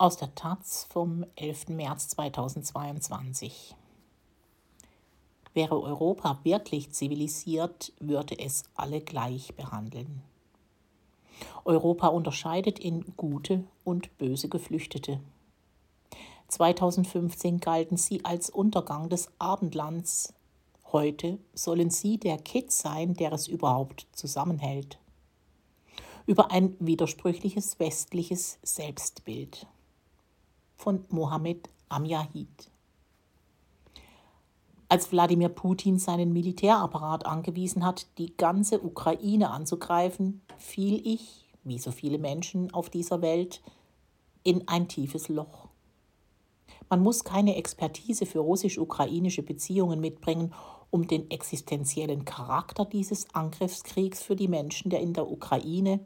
Aus der Taz vom 11. März 2022. Wäre Europa wirklich zivilisiert, würde es alle gleich behandeln. Europa unterscheidet in gute und böse Geflüchtete. 2015 galten sie als Untergang des Abendlands. Heute sollen sie der Kitt sein, der es überhaupt zusammenhält. Über ein widersprüchliches westliches Selbstbild von Mohammed Amjahid. Als Wladimir Putin seinen Militärapparat angewiesen hat, die ganze Ukraine anzugreifen, fiel ich, wie so viele Menschen auf dieser Welt, in ein tiefes Loch. Man muss keine Expertise für russisch-ukrainische Beziehungen mitbringen, um den existenziellen Charakter dieses Angriffskriegs für die Menschen der in der Ukraine,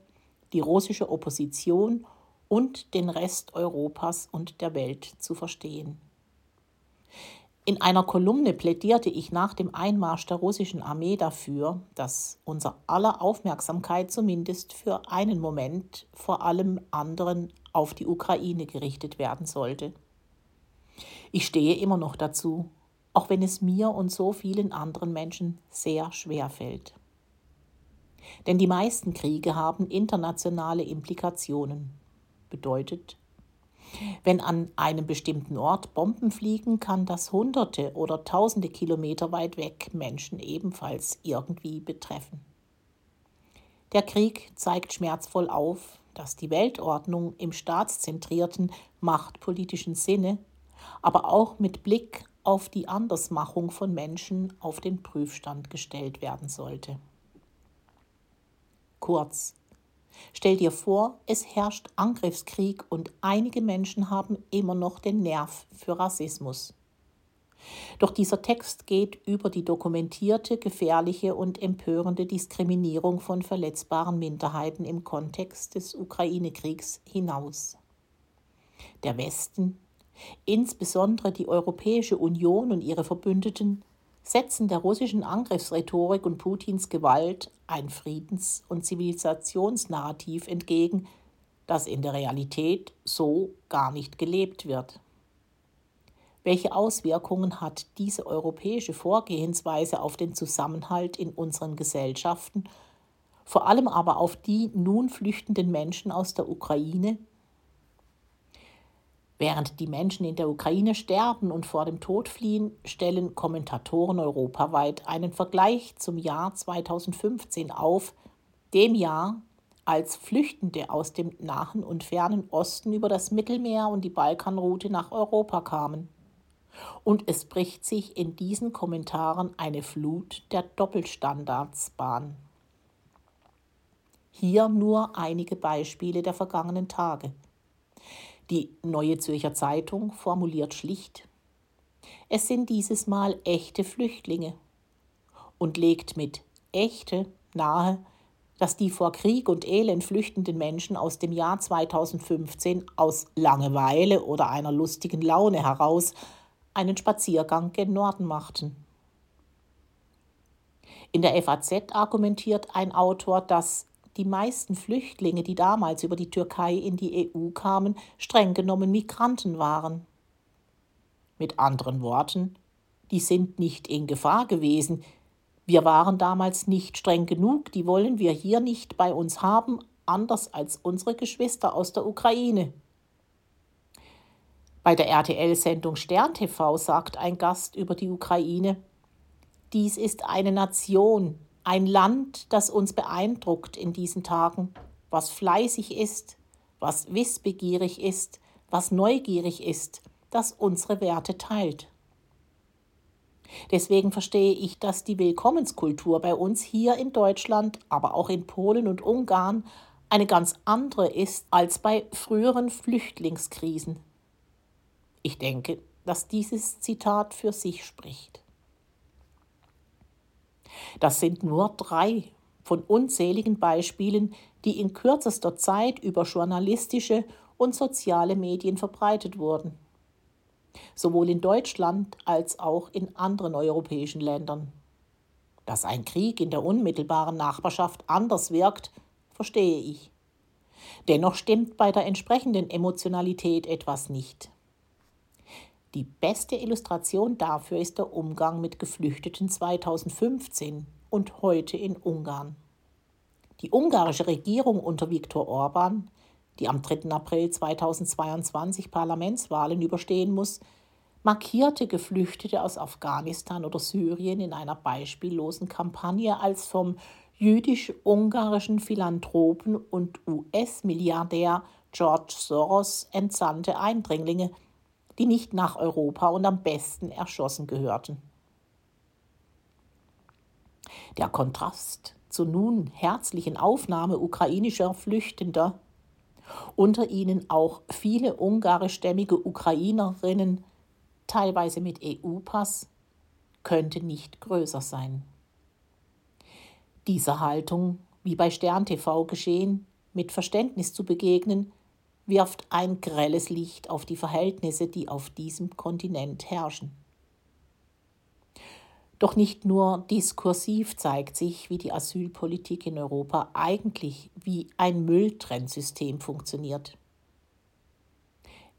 die russische Opposition und den Rest Europas und der Welt zu verstehen. In einer Kolumne plädierte ich nach dem Einmarsch der russischen Armee dafür, dass unser aller Aufmerksamkeit zumindest für einen Moment vor allem anderen auf die Ukraine gerichtet werden sollte. Ich stehe immer noch dazu, auch wenn es mir und so vielen anderen Menschen sehr schwer fällt. Denn die meisten Kriege haben internationale Implikationen bedeutet. Wenn an einem bestimmten Ort Bomben fliegen, kann das hunderte oder tausende Kilometer weit weg Menschen ebenfalls irgendwie betreffen. Der Krieg zeigt schmerzvoll auf, dass die Weltordnung im staatszentrierten, machtpolitischen Sinne, aber auch mit Blick auf die Andersmachung von Menschen auf den Prüfstand gestellt werden sollte. Kurz, Stell dir vor, es herrscht Angriffskrieg und einige Menschen haben immer noch den Nerv für Rassismus. Doch dieser Text geht über die dokumentierte, gefährliche und empörende Diskriminierung von verletzbaren Minderheiten im Kontext des Ukraine-Kriegs hinaus. Der Westen, insbesondere die Europäische Union und ihre Verbündeten, setzen der russischen Angriffsrhetorik und Putins Gewalt ein Friedens- und Zivilisationsnarrativ entgegen, das in der Realität so gar nicht gelebt wird. Welche Auswirkungen hat diese europäische Vorgehensweise auf den Zusammenhalt in unseren Gesellschaften, vor allem aber auf die nun flüchtenden Menschen aus der Ukraine, Während die Menschen in der Ukraine sterben und vor dem Tod fliehen, stellen Kommentatoren europaweit einen Vergleich zum Jahr 2015 auf, dem Jahr, als Flüchtende aus dem nahen und fernen Osten über das Mittelmeer und die Balkanroute nach Europa kamen. Und es bricht sich in diesen Kommentaren eine Flut der Doppelstandards Bahn. Hier nur einige Beispiele der vergangenen Tage. Die Neue Zürcher Zeitung formuliert schlicht, es sind dieses Mal echte Flüchtlinge und legt mit echte nahe, dass die vor Krieg und Elend flüchtenden Menschen aus dem Jahr 2015 aus Langeweile oder einer lustigen Laune heraus einen Spaziergang gen Norden machten. In der FAZ argumentiert ein Autor, dass die meisten Flüchtlinge, die damals über die Türkei in die EU kamen, streng genommen Migranten waren. Mit anderen Worten, die sind nicht in Gefahr gewesen. Wir waren damals nicht streng genug, die wollen wir hier nicht bei uns haben, anders als unsere Geschwister aus der Ukraine. Bei der RTL-Sendung Stern TV sagt ein Gast über die Ukraine, dies ist eine Nation, ein Land, das uns beeindruckt in diesen Tagen, was fleißig ist, was wissbegierig ist, was neugierig ist, das unsere Werte teilt. Deswegen verstehe ich, dass die Willkommenskultur bei uns hier in Deutschland, aber auch in Polen und Ungarn eine ganz andere ist als bei früheren Flüchtlingskrisen. Ich denke, dass dieses Zitat für sich spricht. Das sind nur drei von unzähligen Beispielen, die in kürzester Zeit über journalistische und soziale Medien verbreitet wurden. Sowohl in Deutschland als auch in anderen europäischen Ländern. Dass ein Krieg in der unmittelbaren Nachbarschaft anders wirkt, verstehe ich. Dennoch stimmt bei der entsprechenden Emotionalität etwas nicht. Die beste Illustration dafür ist der Umgang mit Geflüchteten 2015 und heute in Ungarn. Die ungarische Regierung unter Viktor Orban, die am 3. April 2022 Parlamentswahlen überstehen muss, markierte Geflüchtete aus Afghanistan oder Syrien in einer beispiellosen Kampagne als vom jüdisch-ungarischen Philanthropen und US-Milliardär George Soros entsandte Eindringlinge, die nicht nach Europa und am besten erschossen gehörten. Der Kontrast zur nun herzlichen Aufnahme ukrainischer Flüchtender, unter ihnen auch viele ungarischstämmige Ukrainerinnen, teilweise mit EU-Pass, könnte nicht größer sein. Dieser Haltung, wie bei Stern TV geschehen, mit Verständnis zu begegnen, wirft ein grelles Licht auf die Verhältnisse, die auf diesem Kontinent herrschen. Doch nicht nur diskursiv zeigt sich, wie die Asylpolitik in Europa eigentlich wie ein Mülltrennsystem funktioniert.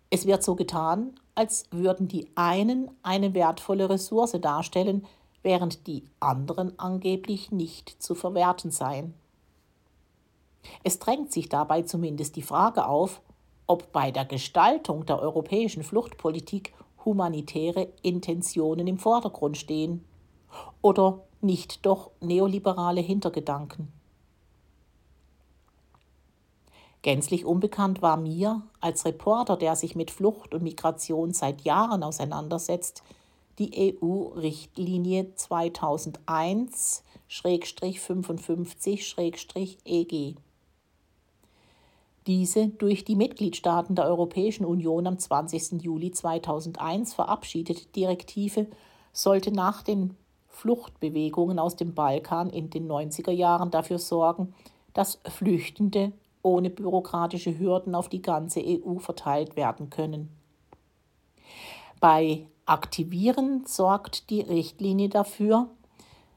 Es wird so getan, als würden die einen eine wertvolle Ressource darstellen, während die anderen angeblich nicht zu verwerten seien. Es drängt sich dabei zumindest die Frage auf, ob bei der Gestaltung der europäischen Fluchtpolitik humanitäre Intentionen im Vordergrund stehen oder nicht doch neoliberale Hintergedanken. Gänzlich unbekannt war mir, als Reporter, der sich mit Flucht und Migration seit Jahren auseinandersetzt, die EU-Richtlinie 2001-55-EG. Diese durch die Mitgliedstaaten der Europäischen Union am 20. Juli 2001 verabschiedete Direktive sollte nach den Fluchtbewegungen aus dem Balkan in den 90er Jahren dafür sorgen, dass Flüchtende ohne bürokratische Hürden auf die ganze EU verteilt werden können. Bei Aktivieren sorgt die Richtlinie dafür,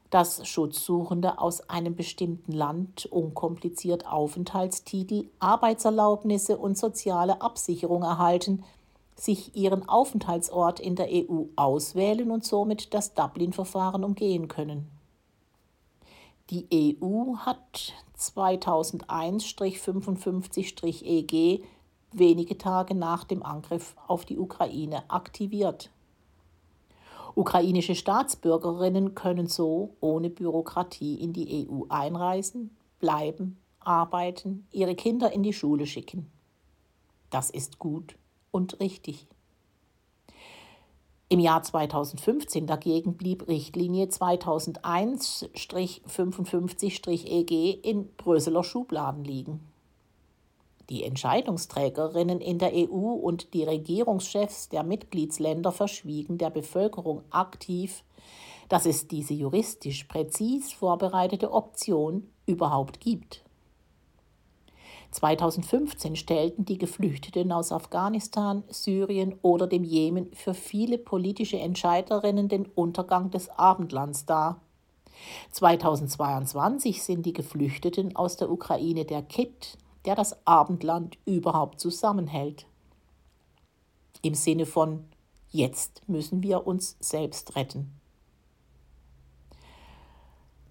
dass Schutzsuchende aus einem bestimmten Land unkompliziert Aufenthaltstitel, Arbeitserlaubnisse und soziale Absicherung erhalten, sich ihren Aufenthaltsort in der EU auswählen und somit das Dublin-Verfahren umgehen können. Die EU hat 2001-55-EG wenige Tage nach dem Angriff auf die Ukraine aktiviert. Ukrainische Staatsbürgerinnen können so ohne Bürokratie in die EU einreisen, bleiben, arbeiten, ihre Kinder in die Schule schicken. Das ist gut und richtig. Im Jahr 2015 dagegen blieb Richtlinie 2001-55-EG in Brüsseler Schubladen liegen. Die Entscheidungsträgerinnen in der EU und die Regierungschefs der Mitgliedsländer verschwiegen der Bevölkerung aktiv, dass es diese juristisch präzis vorbereitete Option überhaupt gibt. 2015 stellten die Geflüchteten aus Afghanistan, Syrien oder dem Jemen für viele politische Entscheiderinnen den Untergang des Abendlands dar. 2022 sind die Geflüchteten aus der Ukraine der Kitt, der das Abendland überhaupt zusammenhält. Im Sinne von jetzt müssen wir uns selbst retten.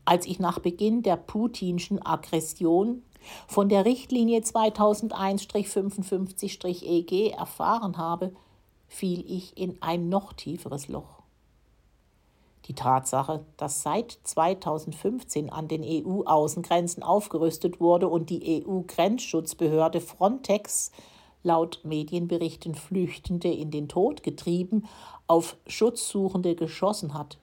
Als ich nach Beginn der putinschen Aggression von der Richtlinie 2001-55-EG erfahren habe, fiel ich in ein noch tieferes Loch. Die Tatsache, dass seit 2015 an den EU-Außengrenzen aufgerüstet wurde und die EU-Grenzschutzbehörde Frontex laut Medienberichten Flüchtende in den Tod getrieben, auf Schutzsuchende geschossen hat.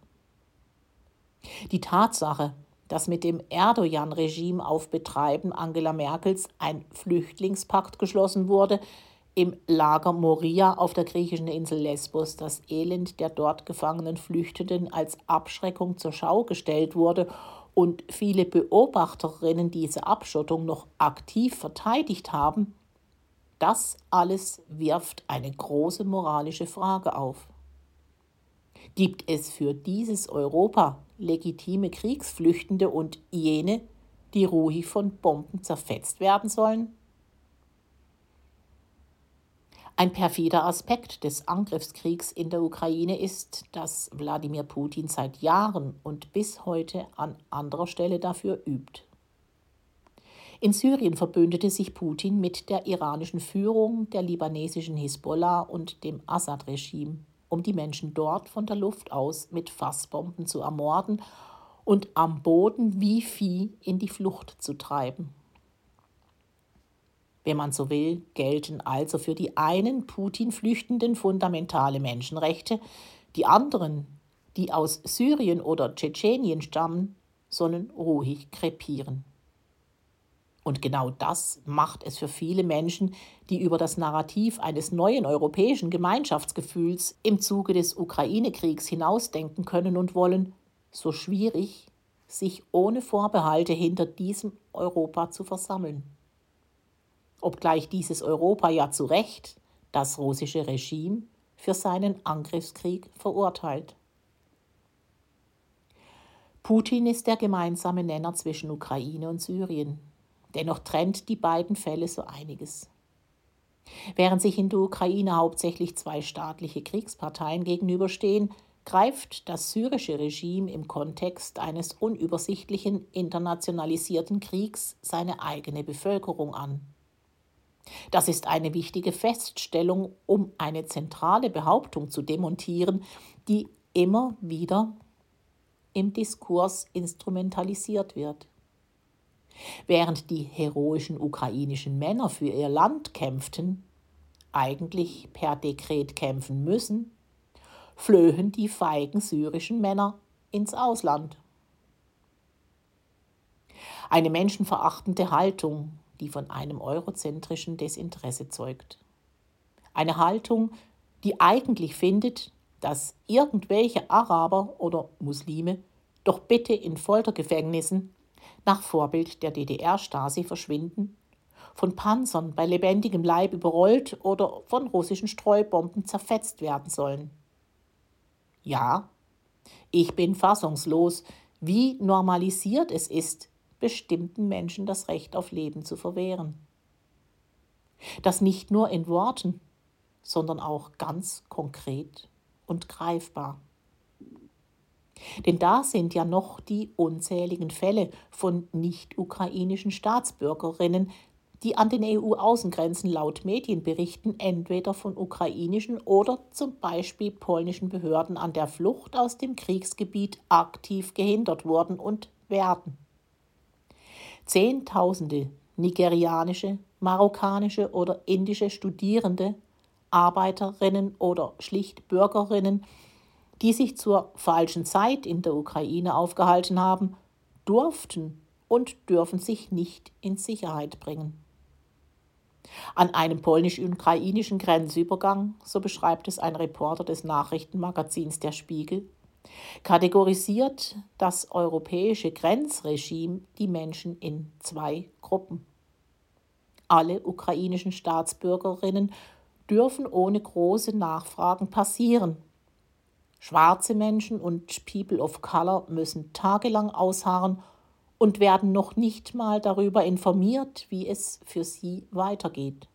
Die Tatsache, dass mit dem Erdogan-Regime auf Betreiben Angela Merkels ein Flüchtlingspakt geschlossen wurde, im Lager Moria auf der griechischen Insel Lesbos das Elend der dort gefangenen Flüchtenden als Abschreckung zur Schau gestellt wurde und viele Beobachterinnen diese Abschottung noch aktiv verteidigt haben, das alles wirft eine große moralische Frage auf. Gibt es für dieses Europa legitime Kriegsflüchtende und jene, die ruhig von Bomben zerfetzt werden sollen? Ein perfider Aspekt des Angriffskriegs in der Ukraine ist, dass Wladimir Putin seit Jahren und bis heute an anderer Stelle dafür übt. In Syrien verbündete sich Putin mit der iranischen Führung, der libanesischen Hisbollah und dem Assad-Regime, um die Menschen dort von der Luft aus mit Fassbomben zu ermorden und am Boden wie Vieh in die Flucht zu treiben. Wenn man so will, gelten also für die einen Putin-Flüchtenden fundamentale Menschenrechte, die anderen, die aus Syrien oder Tschetschenien stammen, sollen ruhig krepieren. Und genau das macht es für viele Menschen, die über das Narrativ eines neuen europäischen Gemeinschaftsgefühls im Zuge des Ukraine-Kriegs hinausdenken können und wollen, so schwierig, sich ohne Vorbehalte hinter diesem Europa zu versammeln. Obgleich dieses Europa ja zu Recht das russische Regime für seinen Angriffskrieg verurteilt. Putin ist der gemeinsame Nenner zwischen Ukraine und Syrien. Dennoch trennt die beiden Fälle so einiges. Während sich in der Ukraine hauptsächlich zwei staatliche Kriegsparteien gegenüberstehen, greift das syrische Regime im Kontext eines unübersichtlichen internationalisierten Kriegs seine eigene Bevölkerung an. Das ist eine wichtige Feststellung, um eine zentrale Behauptung zu demontieren, die immer wieder im Diskurs instrumentalisiert wird. Während die heroischen ukrainischen Männer für ihr Land kämpften, eigentlich per Dekret kämpfen müssen, flöhen die feigen syrischen Männer ins Ausland. Eine menschenverachtende Haltung, die von einem eurozentrischen Desinteresse zeugt. Eine Haltung, die eigentlich findet, dass irgendwelche Araber oder Muslime doch bitte in Foltergefängnissen nach Vorbild der DDR-Stasi verschwinden, von Panzern bei lebendigem Leib überrollt oder von russischen Streubomben zerfetzt werden sollen. Ja, ich bin fassungslos, wie normalisiert es ist, bestimmten Menschen das Recht auf Leben zu verwehren. Das nicht nur in Worten, sondern auch ganz konkret und greifbar. Denn da sind ja noch die unzähligen Fälle von nicht-ukrainischen Staatsbürgerinnen, die an den EU-Außengrenzen laut Medienberichten entweder von ukrainischen oder zum Beispiel polnischen Behörden an der Flucht aus dem Kriegsgebiet aktiv gehindert wurden und werden. Zehntausende nigerianische, marokkanische oder indische Studierende, Arbeiterinnen oder schlicht Bürgerinnen die sich zur falschen Zeit in der Ukraine aufgehalten haben, durften und dürfen sich nicht in Sicherheit bringen. An einem polnisch-ukrainischen Grenzübergang, so beschreibt es ein Reporter des Nachrichtenmagazins Der Spiegel, kategorisiert das europäische Grenzregime die Menschen in zwei Gruppen. Alle ukrainischen Staatsbürgerinnen dürfen ohne große Nachfragen passieren Schwarze Menschen und People of Color müssen tagelang ausharren und werden noch nicht mal darüber informiert, wie es für sie weitergeht.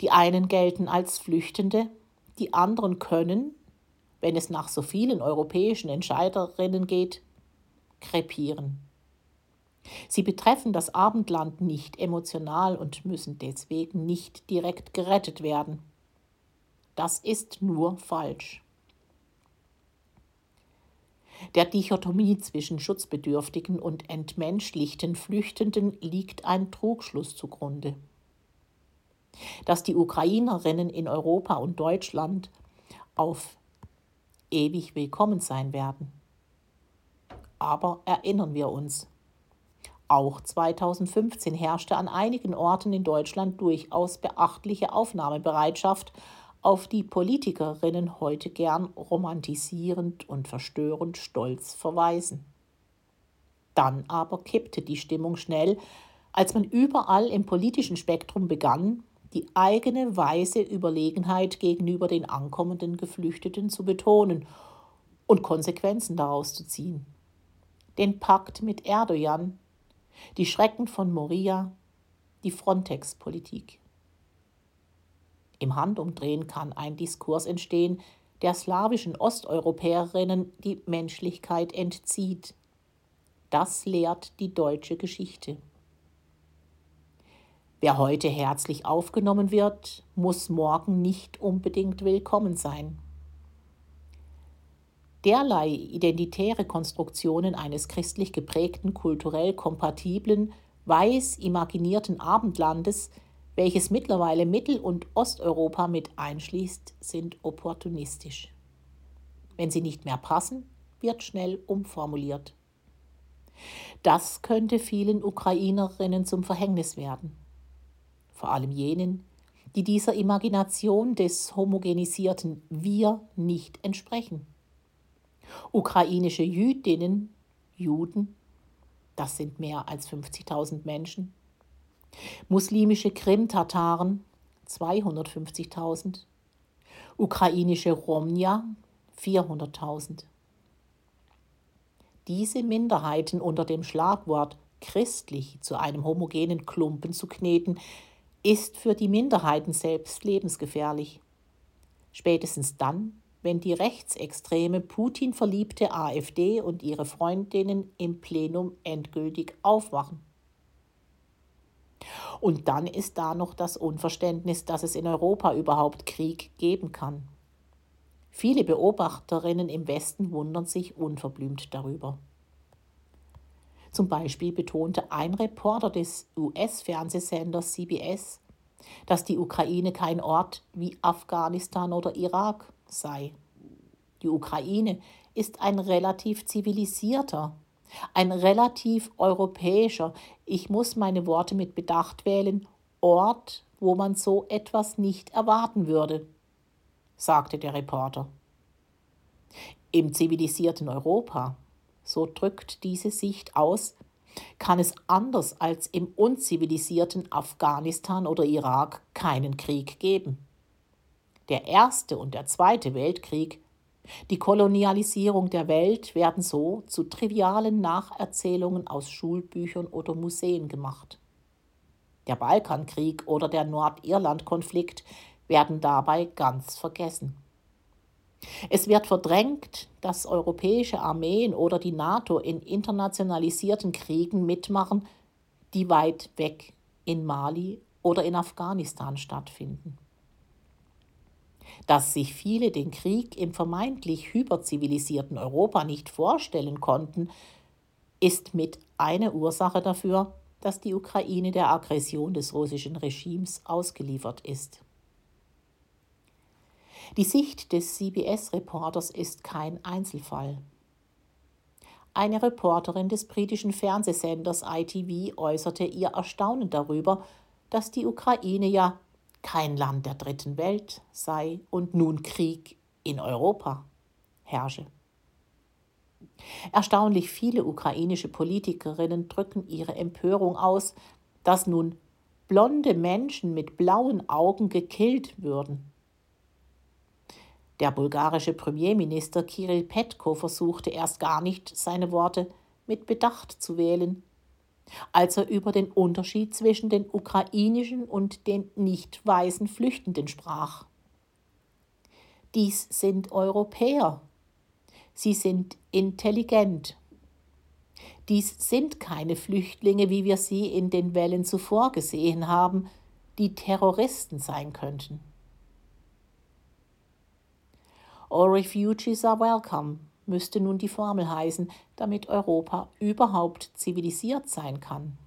Die einen gelten als Flüchtende, die anderen können, wenn es nach so vielen europäischen Entscheiderinnen geht, krepieren. Sie betreffen das Abendland nicht emotional und müssen deswegen nicht direkt gerettet werden. Das ist nur falsch. Der Dichotomie zwischen schutzbedürftigen und entmenschlichten Flüchtenden liegt ein Trugschluss zugrunde. Dass die Ukrainerinnen in Europa und Deutschland auf ewig willkommen sein werden. Aber erinnern wir uns, auch 2015 herrschte an einigen Orten in Deutschland durchaus beachtliche Aufnahmebereitschaft auf die Politikerinnen heute gern romantisierend und verstörend stolz verweisen. Dann aber kippte die Stimmung schnell, als man überall im politischen Spektrum begann, die eigene weise Überlegenheit gegenüber den ankommenden Geflüchteten zu betonen und Konsequenzen daraus zu ziehen. Den Pakt mit Erdogan, die Schrecken von Moria, die Frontex-Politik. Im Handumdrehen kann ein Diskurs entstehen, der slawischen Osteuropäerinnen die Menschlichkeit entzieht. Das lehrt die deutsche Geschichte. Wer heute herzlich aufgenommen wird, muss morgen nicht unbedingt willkommen sein. Derlei identitäre Konstruktionen eines christlich geprägten, kulturell kompatiblen, weiß imaginierten Abendlandes, welches mittlerweile Mittel- und Osteuropa mit einschließt, sind opportunistisch. Wenn sie nicht mehr passen, wird schnell umformuliert. Das könnte vielen Ukrainerinnen zum Verhängnis werden vor allem jenen, die dieser Imagination des homogenisierten Wir nicht entsprechen. Ukrainische Jüdinnen, Juden, das sind mehr als 50.000 Menschen, muslimische Krim-Tataren, 250.000, ukrainische Romja, 400.000. Diese Minderheiten unter dem Schlagwort christlich zu einem homogenen Klumpen zu kneten, ist für die Minderheiten selbst lebensgefährlich. Spätestens dann, wenn die rechtsextreme Putin verliebte AfD und ihre Freundinnen im Plenum endgültig aufwachen. Und dann ist da noch das Unverständnis, dass es in Europa überhaupt Krieg geben kann. Viele Beobachterinnen im Westen wundern sich unverblümt darüber. Zum Beispiel betonte ein Reporter des US-Fernsehsenders CBS, dass die Ukraine kein Ort wie Afghanistan oder Irak sei. Die Ukraine ist ein relativ zivilisierter, ein relativ europäischer, ich muss meine Worte mit Bedacht wählen, Ort, wo man so etwas nicht erwarten würde, sagte der Reporter. Im zivilisierten Europa so drückt diese Sicht aus, kann es anders als im unzivilisierten Afghanistan oder Irak keinen Krieg geben. Der Erste und der Zweite Weltkrieg, die Kolonialisierung der Welt werden so zu trivialen Nacherzählungen aus Schulbüchern oder Museen gemacht. Der Balkankrieg oder der Nordirland-Konflikt werden dabei ganz vergessen. Es wird verdrängt, dass europäische Armeen oder die NATO in internationalisierten Kriegen mitmachen, die weit weg in Mali oder in Afghanistan stattfinden. Dass sich viele den Krieg im vermeintlich hyperzivilisierten Europa nicht vorstellen konnten, ist mit eine Ursache dafür, dass die Ukraine der Aggression des russischen Regimes ausgeliefert ist. Die Sicht des CBS-Reporters ist kein Einzelfall. Eine Reporterin des britischen Fernsehsenders ITV äußerte ihr Erstaunen darüber, dass die Ukraine ja kein Land der dritten Welt sei und nun Krieg in Europa herrsche. Erstaunlich viele ukrainische Politikerinnen drücken ihre Empörung aus, dass nun blonde Menschen mit blauen Augen gekillt würden. Der bulgarische Premierminister Kirill Petko versuchte erst gar nicht, seine Worte mit Bedacht zu wählen, als er über den Unterschied zwischen den ukrainischen und den nicht weißen Flüchtenden sprach. Dies sind Europäer. Sie sind intelligent. Dies sind keine Flüchtlinge, wie wir sie in den Wellen zuvor gesehen haben, die Terroristen sein könnten. All refugees are welcome müsste nun die Formel heißen, damit Europa überhaupt zivilisiert sein kann.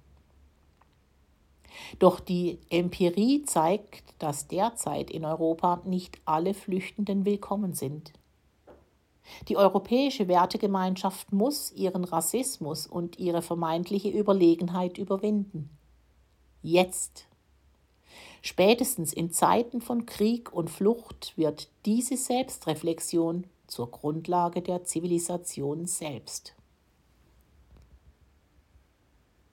Doch die Empirie zeigt, dass derzeit in Europa nicht alle Flüchtenden willkommen sind. Die europäische Wertegemeinschaft muss ihren Rassismus und ihre vermeintliche Überlegenheit überwinden. Jetzt Spätestens in Zeiten von Krieg und Flucht wird diese Selbstreflexion zur Grundlage der Zivilisation selbst.